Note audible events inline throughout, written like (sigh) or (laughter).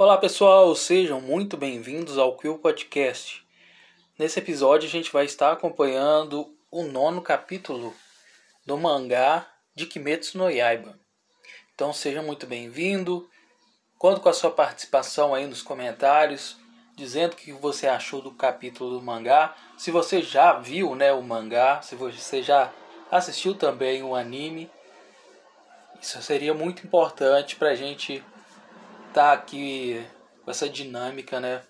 Olá pessoal, sejam muito bem-vindos ao Quill Podcast. Nesse episódio a gente vai estar acompanhando o nono capítulo do mangá de Kimetsu no Yaiba. Então seja muito bem-vindo. Conto com a sua participação aí nos comentários, dizendo o que você achou do capítulo do mangá. Se você já viu né, o mangá, se você já assistiu também o anime. Isso seria muito importante para a gente estar tá aqui com essa dinâmica, né?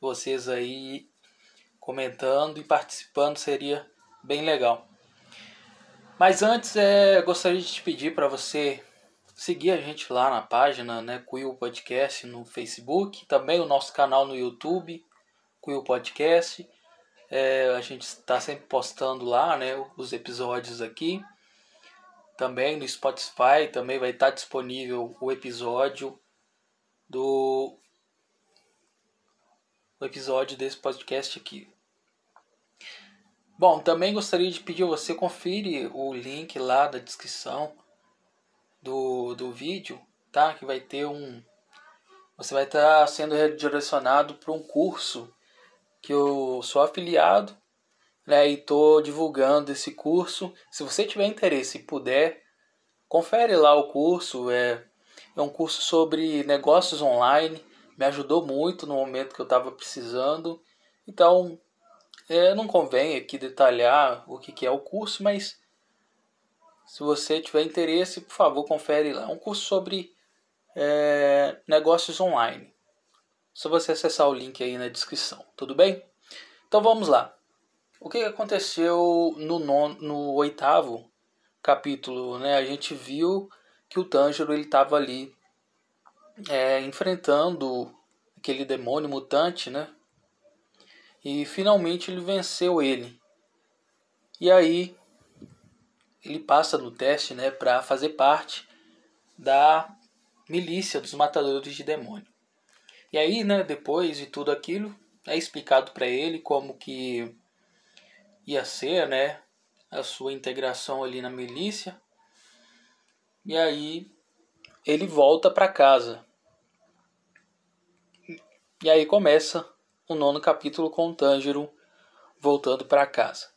Vocês aí comentando e participando seria bem legal. Mas antes, é, gostaria de te pedir para você seguir a gente lá na página, né, Quill Podcast no Facebook, também o nosso canal no YouTube, Quill Podcast. É, a gente está sempre postando lá, né, os episódios aqui. Também no Spotify também vai estar disponível o episódio do episódio desse podcast aqui. Bom, também gostaria de pedir você confere o link lá da descrição do, do vídeo, tá? Que vai ter um você vai estar tá sendo redirecionado para um curso que eu sou afiliado, né? E estou divulgando esse curso. Se você tiver interesse e puder, confere lá o curso. É, é um curso sobre negócios online. Me ajudou muito no momento que eu estava precisando. Então, é, não convém aqui detalhar o que, que é o curso, mas se você tiver interesse, por favor, confere lá. É um curso sobre é, negócios online. Só você acessar o link aí na descrição, tudo bem? Então vamos lá. O que aconteceu no, nono, no oitavo capítulo? Né? A gente viu que o Tanjiro ele estava ali é, enfrentando aquele demônio mutante, né? E finalmente ele venceu ele. E aí ele passa no teste, né, para fazer parte da milícia dos matadores de demônio. E aí, né, depois de tudo aquilo, é explicado para ele como que ia ser, né, a sua integração ali na milícia. E aí ele volta para casa. E aí começa o nono capítulo com o Tanjiro voltando para casa.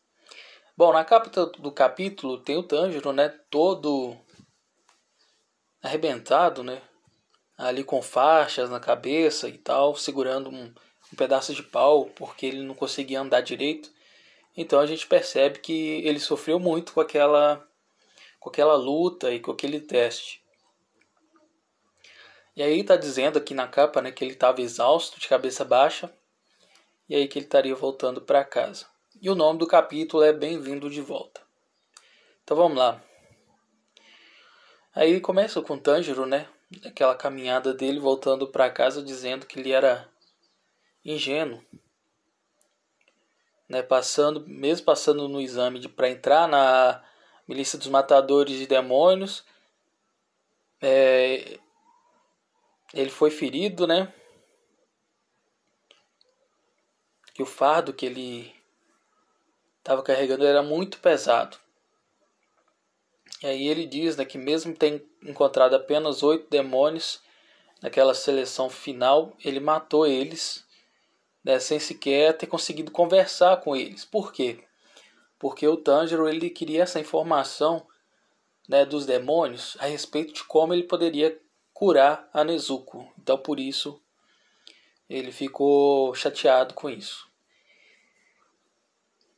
Bom, na capa do capítulo tem o Tanjiro, né, todo arrebentado, né, ali com faixas na cabeça e tal, segurando um, um pedaço de pau porque ele não conseguia andar direito. Então a gente percebe que ele sofreu muito com aquela com aquela luta e com aquele teste. E aí está dizendo aqui na capa, né, que ele estava exausto, de cabeça baixa, e aí que ele estaria voltando para casa. E o nome do capítulo é Bem-vindo de volta. Então vamos lá. Aí começa com Tanjiro, né? Aquela caminhada dele voltando para casa dizendo que ele era ingênuo, né? Passando, mesmo passando no exame para entrar na milícia dos matadores de demônios, é, ele foi ferido, né? que o fardo que ele estava carregando era muito pesado. E aí ele diz né, que mesmo tendo encontrado apenas oito demônios naquela seleção final, ele matou eles né, sem sequer ter conseguido conversar com eles. Por quê? Porque o Tanjiro ele queria essa informação né, dos demônios a respeito de como ele poderia curar a Nezuko. Então por isso ele ficou chateado com isso.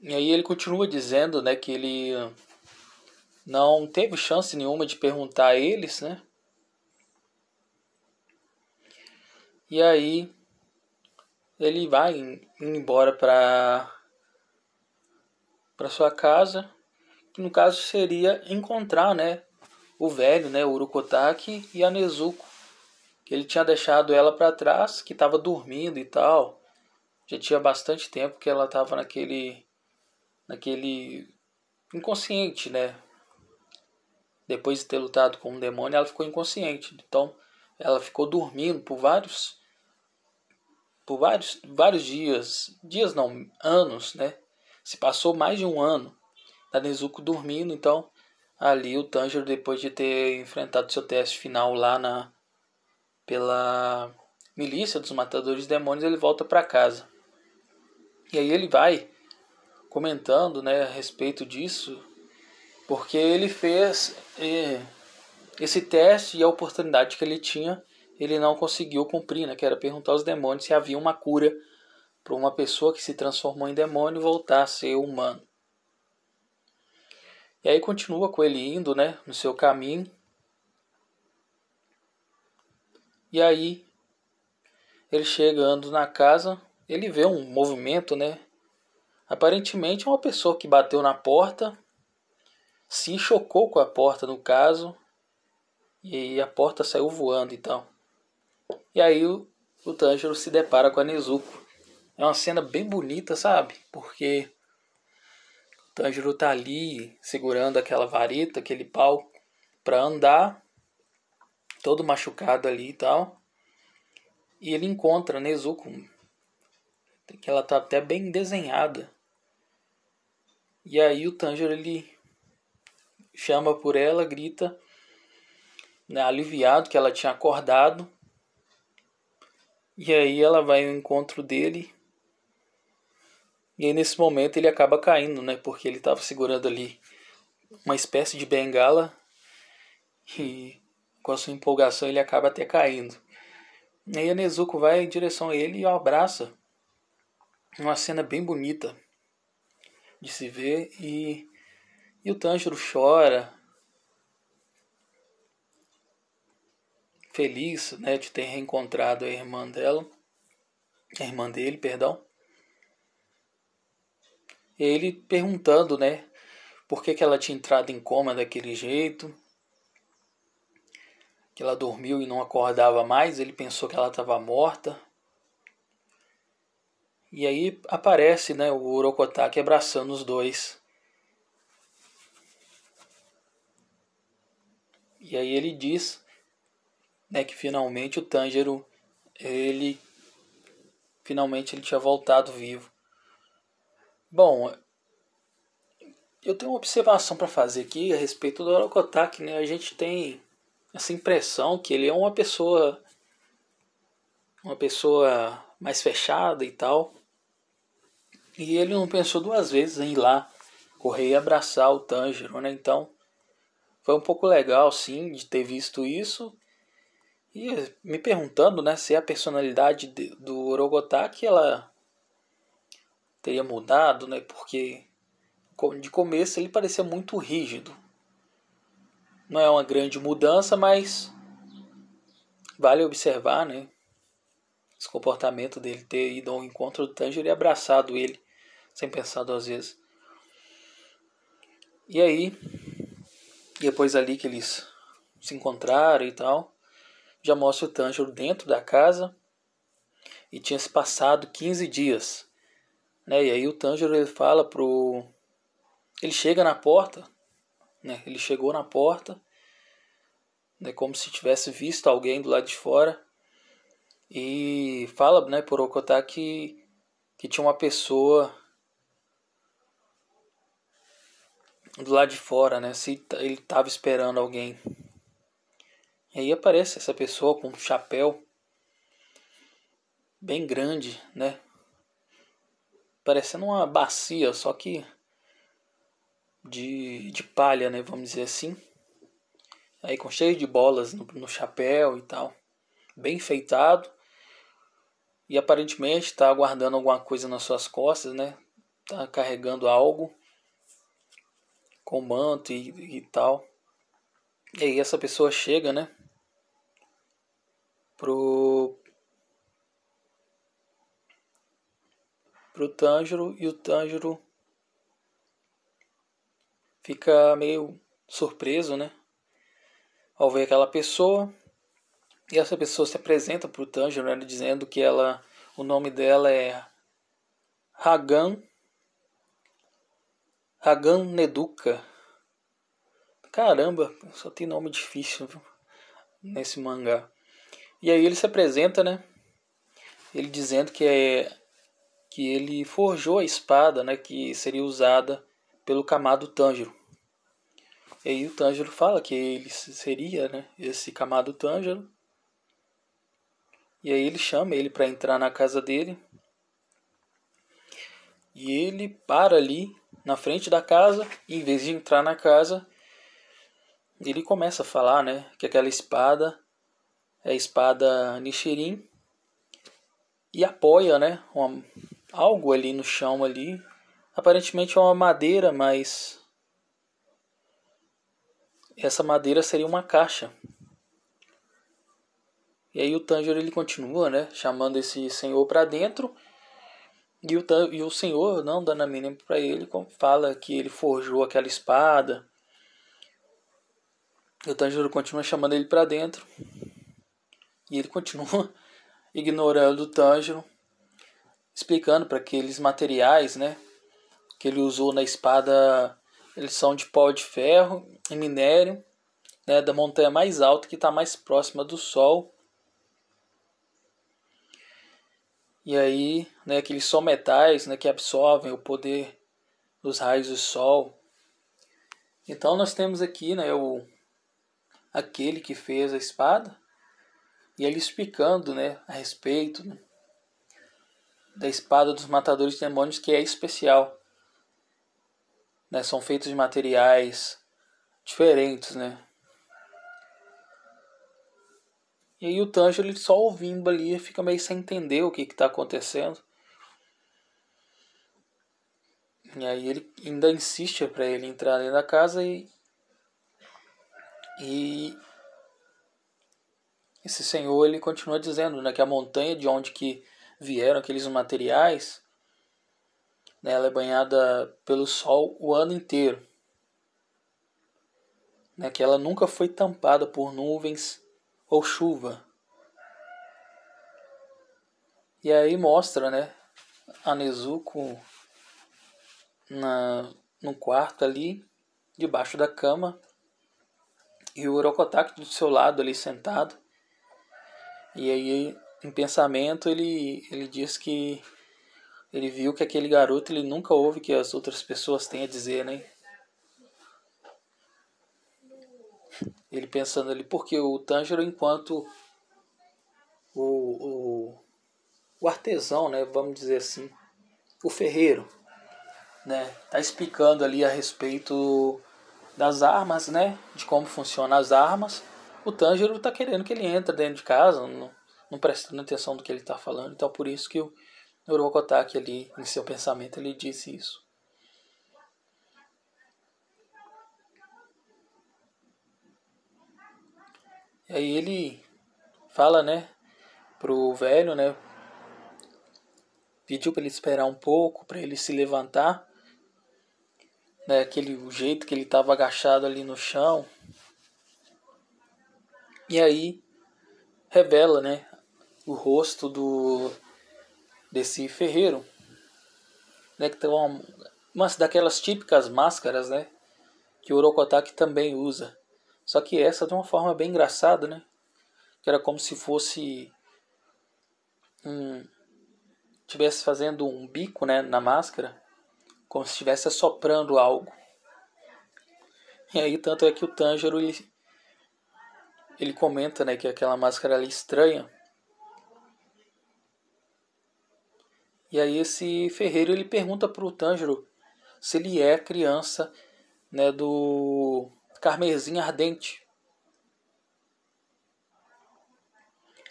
E aí ele continua dizendo, né, que ele não teve chance nenhuma de perguntar a eles, né? E aí ele vai embora para para sua casa, que no caso seria encontrar, né, o velho, né, Urukotaki e a Nezuko, que ele tinha deixado ela para trás, que estava dormindo e tal. Já tinha bastante tempo que ela estava naquele naquele inconsciente, né? Depois de ter lutado com um demônio, ela ficou inconsciente. Então, ela ficou dormindo por vários por vários vários dias, dias não, anos, né? Se passou mais de um ano da Nezuko dormindo, então ali o Tanjiro depois de ter enfrentado seu teste final lá na pela milícia dos matadores de demônios, ele volta para casa. E aí ele vai comentando né, a respeito disso, porque ele fez é, esse teste e a oportunidade que ele tinha, ele não conseguiu cumprir, né, que era perguntar aos demônios se havia uma cura para uma pessoa que se transformou em demônio voltar a ser humano. E aí continua com ele indo, né, no seu caminho. E aí ele chegando na casa, ele vê um movimento, né? Aparentemente uma pessoa que bateu na porta, se chocou com a porta no caso, e a porta saiu voando e tal. E aí o, o Tanjiro se depara com a Nezuko. É uma cena bem bonita, sabe? Porque o Tanjiro tá ali segurando aquela vareta, aquele pau para andar, todo machucado ali e tal. E ele encontra Nezuko, que ela tá até bem desenhada. E aí o Tanjiro ele chama por ela, grita, né, aliviado que ela tinha acordado. E aí ela vai ao encontro dele. E aí nesse momento ele acaba caindo, né? Porque ele estava segurando ali uma espécie de bengala. E com a sua empolgação ele acaba até caindo. E aí a Nezuko vai em direção a ele e o abraça. Uma cena bem bonita de se ver. E, e o Tanjiro chora. Feliz né, de ter reencontrado a irmã dela. A irmã dele, perdão. Ele perguntando, né? Por que, que ela tinha entrado em coma daquele jeito que ela dormiu e não acordava mais, ele pensou que ela estava morta. E aí aparece né, o Urokotake abraçando os dois. E aí ele diz né, que finalmente o Tanjiro, ele finalmente ele tinha voltado vivo. Bom, eu tenho uma observação para fazer aqui a respeito do Orokotake, né? A gente tem essa impressão que ele é uma pessoa uma pessoa mais fechada e tal. E ele não pensou duas vezes em ir lá correr e abraçar o Tanjiro, né? Então foi um pouco legal sim de ter visto isso. E me perguntando, né, se a personalidade de, do Orogotaki ela teria mudado, né? Porque de começo ele parecia muito rígido, não é uma grande mudança, mas vale observar, né? Esse comportamento dele ter ido ao encontro do Tanjiro e abraçado ele, sem pensar duas vezes. E aí, depois ali que eles se encontraram e tal, já mostra o Tanjiro dentro da casa e tinha se passado 15 dias. Né? E aí o Tanjiro ele fala pro. Ele chega na porta né? Ele chegou na porta, né, como se tivesse visto alguém do lado de fora e fala né, por Okotá que, que tinha uma pessoa do lado de fora, né? Se ele estava esperando alguém. E aí aparece essa pessoa com um chapéu bem grande, né? Parecendo uma bacia, só que de, de palha, né, vamos dizer assim. Aí com cheio de bolas no, no chapéu e tal. Bem enfeitado. E aparentemente está guardando alguma coisa nas suas costas, né? Tá carregando algo com manto e, e tal. E aí essa pessoa chega, né? Pro pro Tanjiro e o Tanjiro fica meio surpreso, né? Ao ver aquela pessoa. E essa pessoa se apresenta para o Tanjiro, né, dizendo que ela, o nome dela é Hagan Hagan Neduka. Caramba, só tem nome difícil viu? nesse mangá. E aí ele se apresenta, né? Ele dizendo que é que ele forjou a espada, né, que seria usada pelo Kamado Tanjiro. E aí o Tanjiro fala que ele seria né, esse Kamado Tanjiro. E aí ele chama ele para entrar na casa dele. E ele para ali na frente da casa, e em vez de entrar na casa, ele começa a falar, né, que aquela espada é a espada Nichirin e apoia, né, uma, algo ali no chão ali. Aparentemente é uma madeira, mas essa madeira seria uma caixa. E aí o Tanjiro ele continua, né, chamando esse senhor para dentro. E o, e o senhor, não dando a mínima para ele, fala que ele forjou aquela espada. E o Tanjiro continua chamando ele para dentro. E ele continua (laughs) ignorando o Tanjiro, explicando para aqueles materiais, né, que ele usou na espada, eles são de pó de ferro e minério, né, da montanha mais alta que está mais próxima do Sol. E aí, né, aqueles são metais, né, que absorvem o poder dos raios do Sol. Então nós temos aqui, né, o aquele que fez a espada e ele explicando, né, a respeito né, da espada dos matadores de demônios que é especial. Né, são feitos de materiais diferentes, né? E aí o Tanjiro ele só ouvindo ali fica meio sem entender o que está acontecendo. E aí ele ainda insiste para ele entrar dentro da casa e e esse senhor ele continua dizendo né, que a montanha de onde que vieram aqueles materiais, né, ela é banhada pelo sol o ano inteiro. Né, que ela nunca foi tampada por nuvens ou chuva. E aí mostra, né, a Nezuko na no quarto ali, debaixo da cama, e o Orokotaki do seu lado ali sentado. E aí, em pensamento, ele, ele diz que ele viu que aquele garoto ele nunca ouve que as outras pessoas têm a dizer, né? Ele pensando ali, porque o Tanjiro, enquanto o, o, o artesão, né, vamos dizer assim, o ferreiro, né, tá explicando ali a respeito das armas, né, de como funcionam as armas, o Tanjiro está querendo que ele entre dentro de casa, não, não prestando atenção do que ele está falando. Então por isso que o Urokotaki ali, em seu pensamento, ele disse isso. E aí ele fala, né, pro velho, né, pediu para ele esperar um pouco, para ele se levantar, né, aquele o jeito que ele estava agachado ali no chão, e aí revela, né, o rosto do desse ferreiro, né, que tem uma, uma daquelas típicas máscaras, né, que o Orokotaki também usa. Só que essa de uma forma bem engraçada, né? Que era como se fosse um estivesse fazendo um bico, né, na máscara, como se estivesse assoprando algo. E aí tanto é que o Tanjiro ele, ele comenta né, que aquela máscara ali estranha. E aí esse ferreiro ele pergunta para o Tanjiro se ele é criança né, do carmesim ardente.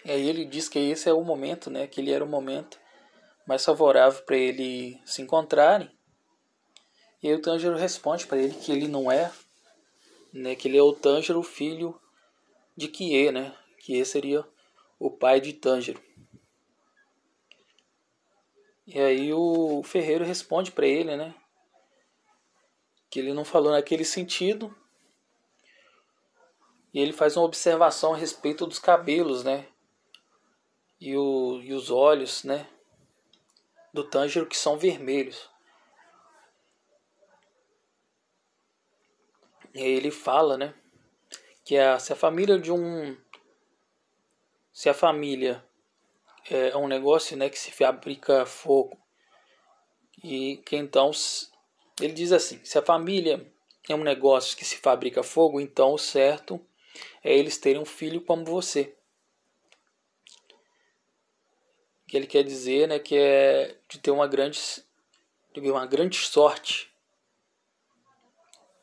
E aí ele diz que esse é o momento, né, que ele era o momento mais favorável para ele se encontrarem. E aí o Tanjiro responde para ele que ele não é, né, que ele é o Tanjiro, filho de Kie, né? Kie seria o pai de Tanjiro. E aí o ferreiro responde para ele, né? Que ele não falou naquele sentido. E ele faz uma observação a respeito dos cabelos, né? E, o, e os olhos, né? Do Tanjiro que são vermelhos. E aí ele fala, né? que é se a família de um se a família é um negócio né que se fabrica fogo e que então ele diz assim se a família é um negócio que se fabrica fogo então o certo é eles terem um filho como você que ele quer dizer, né, que é de ter uma grande, uma grande sorte.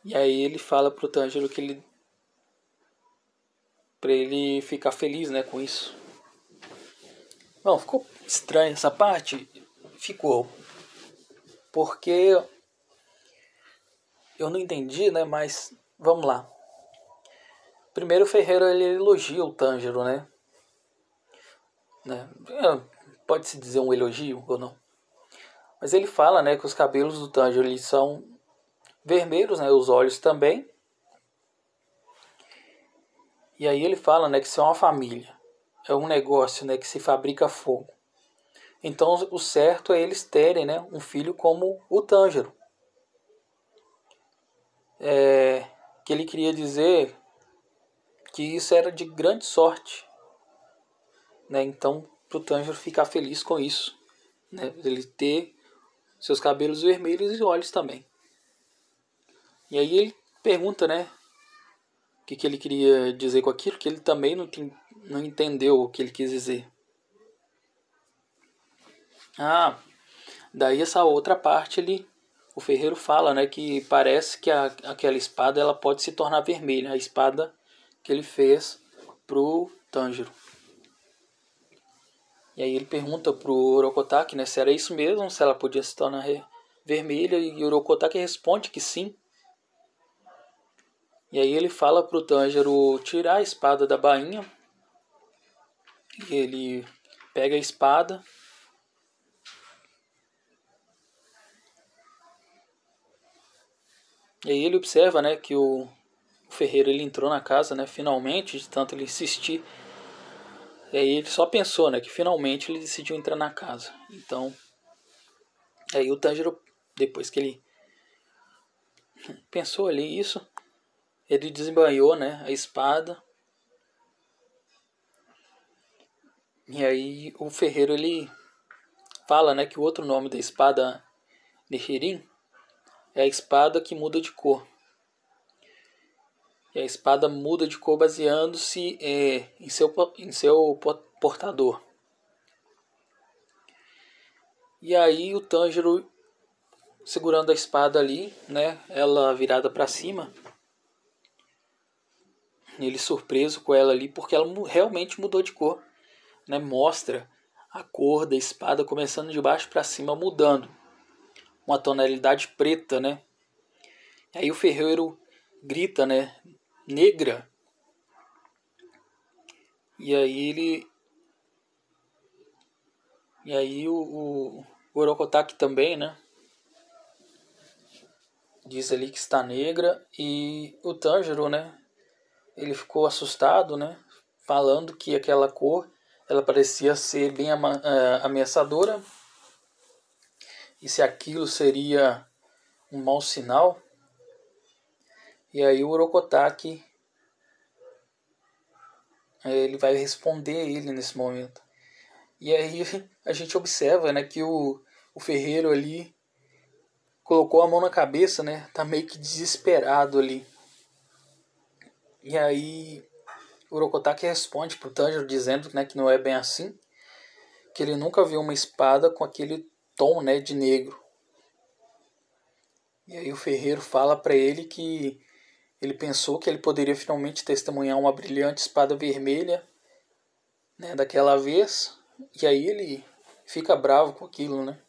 E aí ele fala pro Tanjiro que ele para ele ficar feliz, né, com isso. Bom, ficou estranha essa parte? Ficou. Porque eu não entendi, né, mas vamos lá. Primeiro Ferreira ele elogia o Tanjiro, né? né? Pode-se dizer um elogio ou não? Mas ele fala, né, que os cabelos do Tanjiro eles são vermelhos, né, os olhos também. E aí ele fala, né, que é uma família, é um negócio, né, que se fabrica fogo. Então o certo é eles terem, né, um filho como o Tanjiro. É, que ele queria dizer que isso era de grande sorte, né? Então para o Tanjiro ficar feliz com isso, né? Ele ter seus cabelos vermelhos e olhos também. E aí ele pergunta, né? O que, que ele queria dizer com aquilo, que ele também não, tem, não entendeu o que ele quis dizer. Ah, daí essa outra parte ele, o ferreiro fala, né, que parece que a, aquela espada ela pode se tornar vermelha, a espada que ele fez pro Tanjiro. E aí ele pergunta pro Orokotaki, né, se era isso mesmo, se ela podia se tornar vermelha, e o Orokotaki responde que sim. E aí ele fala pro Tanjiro tirar a espada da bainha. E ele pega a espada. E aí ele observa, né, que o, o ferreiro ele entrou na casa, né, finalmente, de tanto ele insistir. E aí ele só pensou, né, que finalmente ele decidiu entrar na casa. Então, aí o Tanjiro, depois que ele pensou ali isso, ele desembanhou né, a espada. E aí o ferreiro ele fala né, que o outro nome da espada Nihirin é a espada que muda de cor. E a espada muda de cor baseando-se é, em, seu, em seu portador. E aí o Tanjiro segurando a espada ali, né, ela virada para cima, ele surpreso com ela ali, porque ela realmente mudou de cor. Né? Mostra a cor da espada começando de baixo para cima, mudando. Uma tonalidade preta, né? Aí o ferreiro grita, né? Negra. E aí ele. E aí o, o Orokotaki também, né? Diz ali que está negra. E o Tanjiro, né? Ele ficou assustado, né? Falando que aquela cor ela parecia ser bem é, ameaçadora e se aquilo seria um mau sinal. E aí o Orokotaki ele vai responder ele nesse momento. E aí (laughs) a gente observa, né, que o, o ferreiro ali colocou a mão na cabeça, né? Tá meio que desesperado ali. E aí o Urokotaki responde pro Tanjiro dizendo né, que não é bem assim, que ele nunca viu uma espada com aquele tom né, de negro. E aí o ferreiro fala para ele que ele pensou que ele poderia finalmente testemunhar uma brilhante espada vermelha né, daquela vez, e aí ele fica bravo com aquilo, né?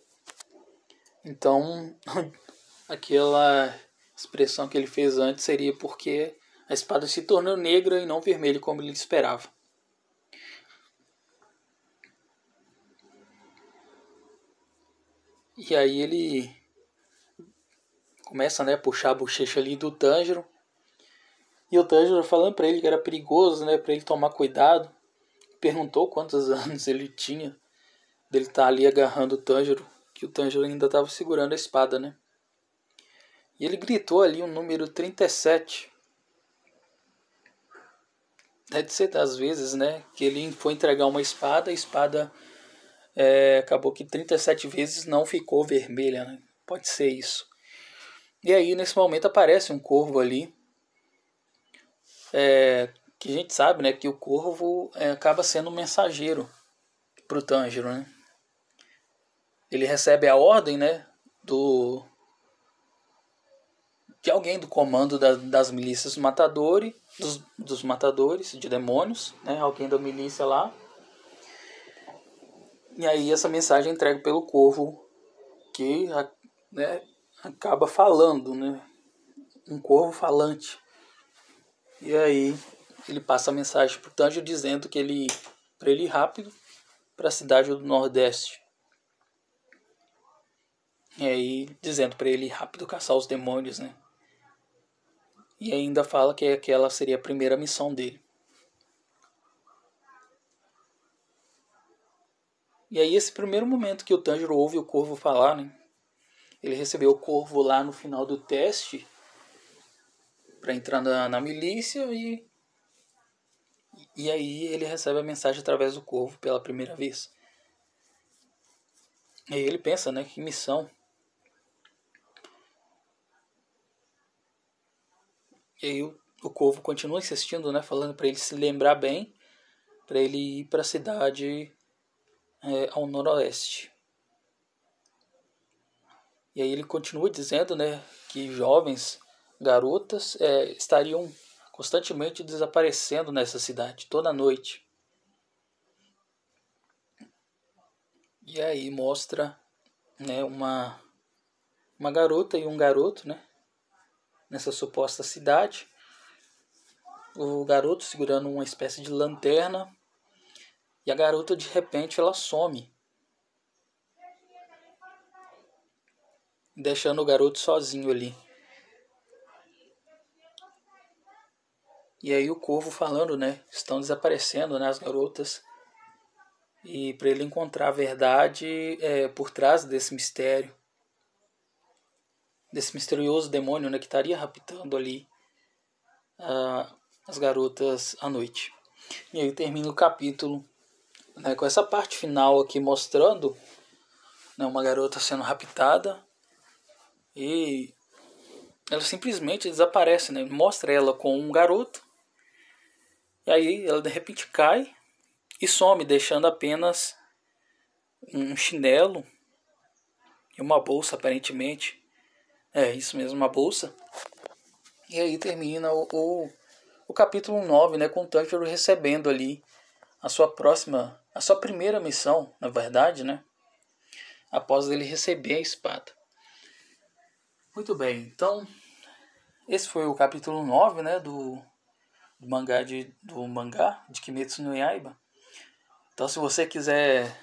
Então, (laughs) aquela expressão que ele fez antes seria porque a espada se tornou negra e não vermelha como ele esperava. E aí ele começa né, a puxar a bochecha ali do Tanjiro. E o Tanjiro falando para ele que era perigoso, né, para ele tomar cuidado. Perguntou quantos (laughs) anos ele tinha dele estar tá ali agarrando o Tanjiro, que o Tanjiro ainda estava segurando a espada, né? E ele gritou ali o número 37 deve ser das vezes, né, que ele foi entregar uma espada, a espada é, acabou que 37 vezes não ficou vermelha, né? Pode ser isso. E aí nesse momento aparece um corvo ali, é, que a gente sabe, né, que o corvo é, acaba sendo um mensageiro para o Tanjiro, né? ele recebe a ordem, né, do de alguém do comando da, das milícias matadores, dos, dos matadores de demônios, né, alguém da milícia lá. E aí essa mensagem é entregue pelo corvo que né, acaba falando, né, um corvo falante. E aí ele passa a mensagem pro Tanjiro dizendo que ele para ele ir rápido para a cidade do Nordeste. E aí dizendo para ele rápido caçar os demônios, né? E ainda fala que aquela seria a primeira missão dele. E aí esse primeiro momento que o Tanjiro ouve o corvo falar, né? Ele recebeu o corvo lá no final do teste para entrar na, na milícia e e aí ele recebe a mensagem através do corvo pela primeira vez. E ele pensa, né, que missão. E aí o, o corvo continua insistindo, né, falando para ele se lembrar bem, para ele ir para a cidade é, ao noroeste. E aí ele continua dizendo, né, que jovens, garotas, é, estariam constantemente desaparecendo nessa cidade, toda noite. E aí mostra né, uma, uma garota e um garoto né, nessa suposta cidade. O garoto segurando uma espécie de lanterna e a garota de repente ela some. Deixando o garoto sozinho ali. E aí o corvo falando, né? Estão desaparecendo né, as garotas. E para ele encontrar a verdade é, por trás desse mistério. Desse misterioso demônio né, que estaria raptando ali uh, as garotas à noite. E aí termina o capítulo né, com essa parte final aqui mostrando né, uma garota sendo raptada e ela simplesmente desaparece, né? Mostra ela com um garoto e aí ela de repente cai e some, deixando apenas um chinelo e uma bolsa, aparentemente. É, isso mesmo, uma bolsa. E aí termina o, o, o capítulo 9, né, com o Tanjiro recebendo ali a sua próxima, a sua primeira missão, na verdade, né? Após ele receber a espada. Muito bem, então esse foi o capítulo 9, né, do do mangá de, do mangá de Kimetsu no Yaiba. Então se você quiser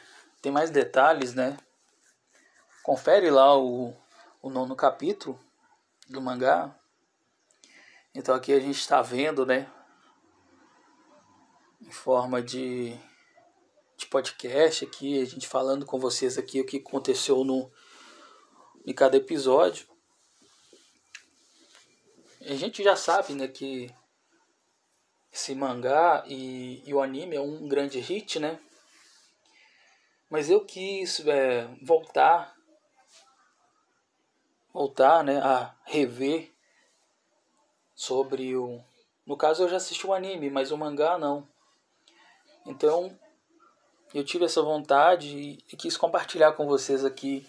ter mais detalhes, né, confere lá o, o nono capítulo do mangá. Então aqui a gente está vendo, né, em forma de, de podcast aqui, a gente falando com vocês aqui o que aconteceu no em cada episódio. A gente já sabe, né, que esse mangá e, e, o anime é um grande hit, né? Mas eu quis é, voltar, voltar, né, a rever sobre o, no caso eu já assisti o anime, mas o mangá não. Então eu tive essa vontade e, quis compartilhar com vocês aqui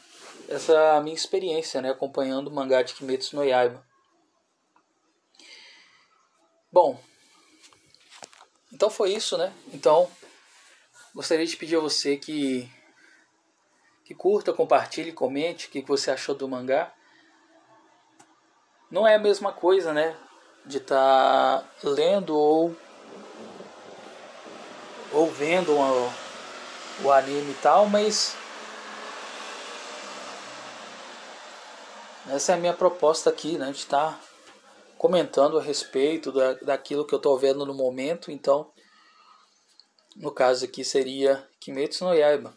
essa minha experiência, né, acompanhando o mangá de Kimetsu no Yaiba. Bom, então foi isso, né? Então, gostaria de pedir a você que que curta, compartilhe, comente o que você achou do mangá. Não é a mesma coisa, né? De estar tá lendo ou ou vendo uma, o anime e tal, mas essa é a minha proposta aqui, né? De estar tá comentando a respeito da, daquilo que eu estou vendo no momento. Então, no caso aqui seria Kimetsu no Yaiba,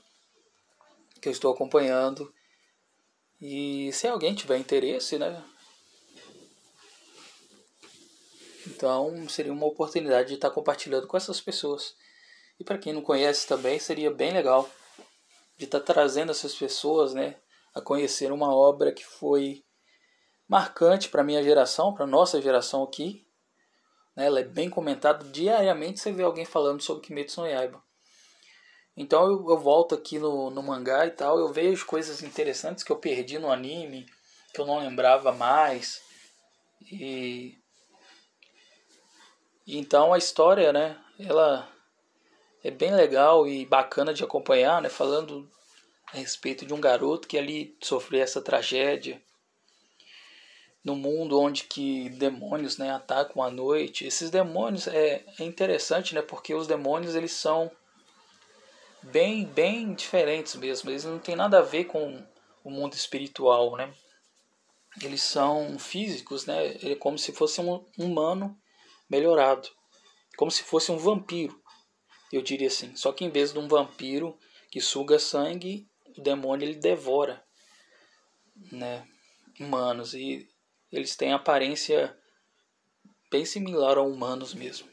que eu estou acompanhando. E se alguém tiver interesse, né? Então seria uma oportunidade de estar compartilhando com essas pessoas. E para quem não conhece também, seria bem legal de estar trazendo essas pessoas, né, a conhecer uma obra que foi marcante para minha geração, para nossa geração aqui. Né? Ela é bem comentada diariamente. Você vê alguém falando sobre Kimetsu no Yaiba. Então eu, eu volto aqui no, no mangá e tal, eu vejo coisas interessantes que eu perdi no anime, que eu não lembrava mais. E então a história, né, ela é bem legal e bacana de acompanhar, né, falando a respeito de um garoto que ali sofreu essa tragédia no mundo onde que demônios, né, atacam à noite. Esses demônios é, é interessante, né, porque os demônios eles são bem bem diferentes mesmo. Eles não têm nada a ver com o mundo espiritual, né? Eles são físicos, né? É como se fosse um humano melhorado, como se fosse um vampiro, eu diria assim. Só que em vez de um vampiro que suga sangue, o demônio ele devora, né? Humanos e eles têm aparência bem similar a humanos mesmo.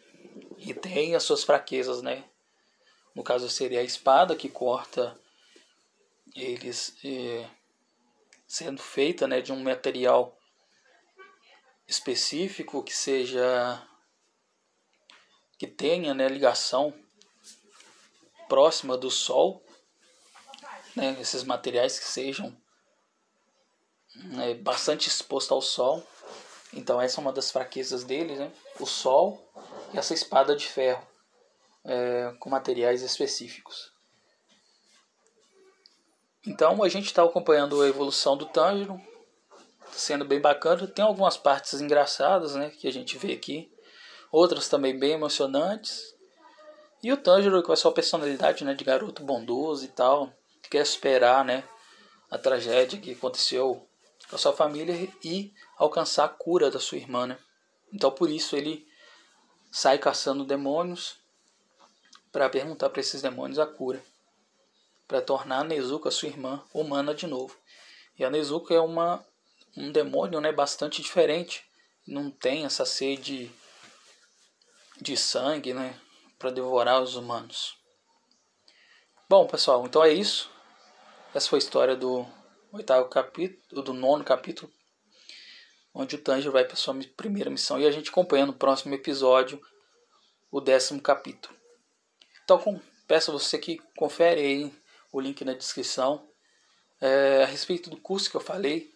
E tem as suas fraquezas, né? No caso seria a espada que corta eles é, sendo feita né, de um material específico que seja que tenha né, ligação próxima do Sol, né, esses materiais que sejam né, bastante expostos ao Sol. Então essa é uma das fraquezas dele, né, o Sol e essa espada de ferro é, com materiais específicos. Então a gente está acompanhando a evolução do Tanjiro, sendo bem bacana. Tem algumas partes engraçadas né, que a gente vê aqui, outras também bem emocionantes. E o Tanjiro com a sua personalidade né, de garoto bondoso e tal, que quer superar né, a tragédia que aconteceu com a sua família e alcançar a cura da sua irmã. Né? Então por isso ele sai caçando demônios para perguntar para esses demônios a cura, para tornar a Nezuko, a sua irmã, humana de novo. E a Nezuko é uma, um demônio né, bastante diferente, não tem essa sede de sangue né, para devorar os humanos. Bom, pessoal, então é isso. Essa foi a história do oitavo capítulo, do nono capítulo, onde o Tanjiro vai para sua primeira missão e a gente acompanha no próximo episódio o décimo capítulo. Então com, peço a você que confere aí o link na descrição é, a respeito do curso que eu falei,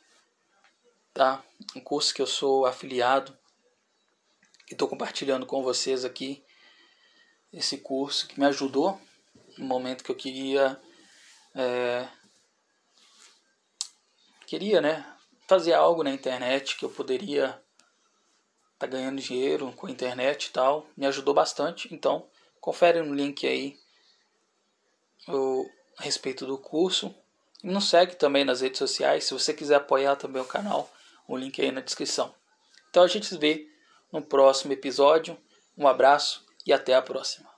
tá? Um curso que eu sou afiliado e estou compartilhando com vocês aqui esse curso que me ajudou no momento que eu queria é, queria né fazer algo na internet que eu poderia estar tá ganhando dinheiro com a internet e tal me ajudou bastante então Confere no link aí o, a respeito do curso. E nos segue também nas redes sociais. Se você quiser apoiar também o canal, o link aí na descrição. Então a gente se vê no próximo episódio. Um abraço e até a próxima.